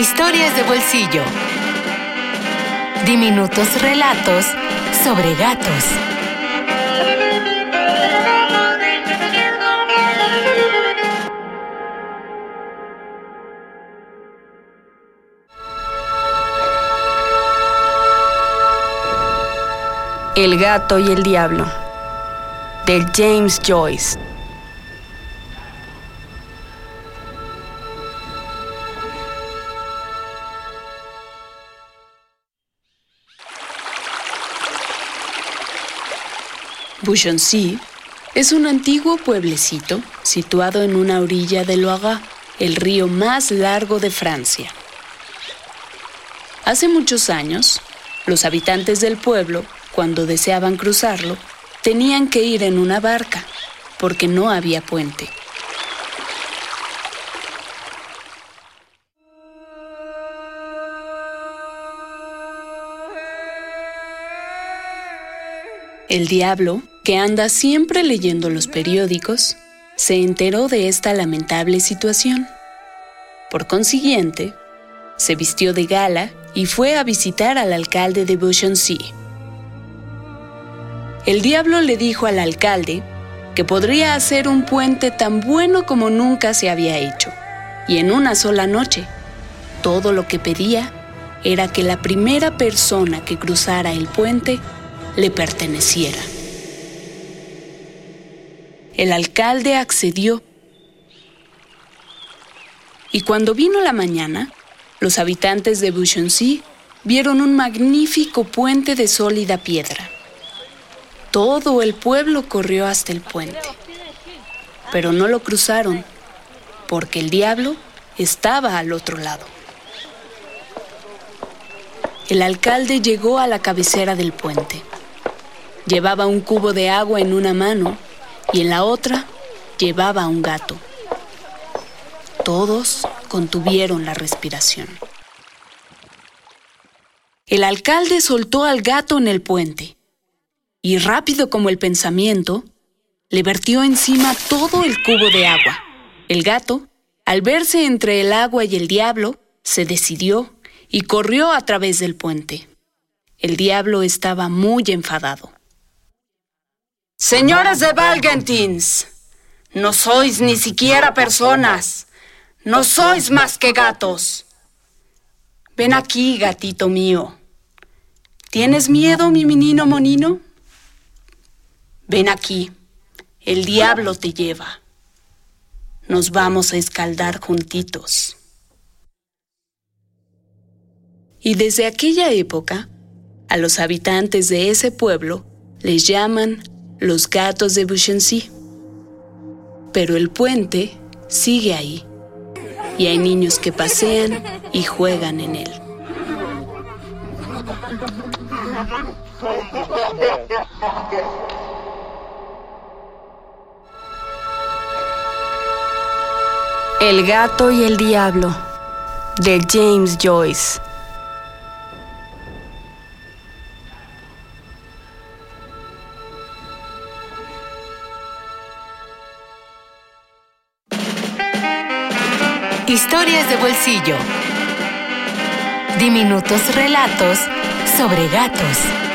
Historias de bolsillo. Diminutos relatos sobre gatos. El gato y el diablo de James Joyce. Bouchoncy es un antiguo pueblecito situado en una orilla del Loire, el río más largo de Francia. Hace muchos años, los habitantes del pueblo, cuando deseaban cruzarlo, tenían que ir en una barca, porque no había puente. El diablo, que anda siempre leyendo los periódicos, se enteró de esta lamentable situación. Por consiguiente, se vistió de gala y fue a visitar al alcalde de Beauchamp. El diablo le dijo al alcalde que podría hacer un puente tan bueno como nunca se había hecho, y en una sola noche. Todo lo que pedía era que la primera persona que cruzara el puente le perteneciera. El alcalde accedió. Y cuando vino la mañana, los habitantes de Bouchoncy vieron un magnífico puente de sólida piedra. Todo el pueblo corrió hasta el puente, pero no lo cruzaron porque el diablo estaba al otro lado. El alcalde llegó a la cabecera del puente. Llevaba un cubo de agua en una mano y en la otra llevaba un gato. Todos contuvieron la respiración. El alcalde soltó al gato en el puente y rápido como el pensamiento, le vertió encima todo el cubo de agua. El gato, al verse entre el agua y el diablo, se decidió y corrió a través del puente. El diablo estaba muy enfadado. Señores de Valgentins, no sois ni siquiera personas, no sois más que gatos. Ven aquí, gatito mío. ¿Tienes miedo, mi menino monino? Ven aquí, el diablo te lleva. Nos vamos a escaldar juntitos. Y desde aquella época, a los habitantes de ese pueblo les llaman los gatos de Bouchancy. Pero el puente sigue ahí y hay niños que pasean y juegan en él. El gato y el diablo de James Joyce. Historias de bolsillo. Diminutos relatos sobre gatos.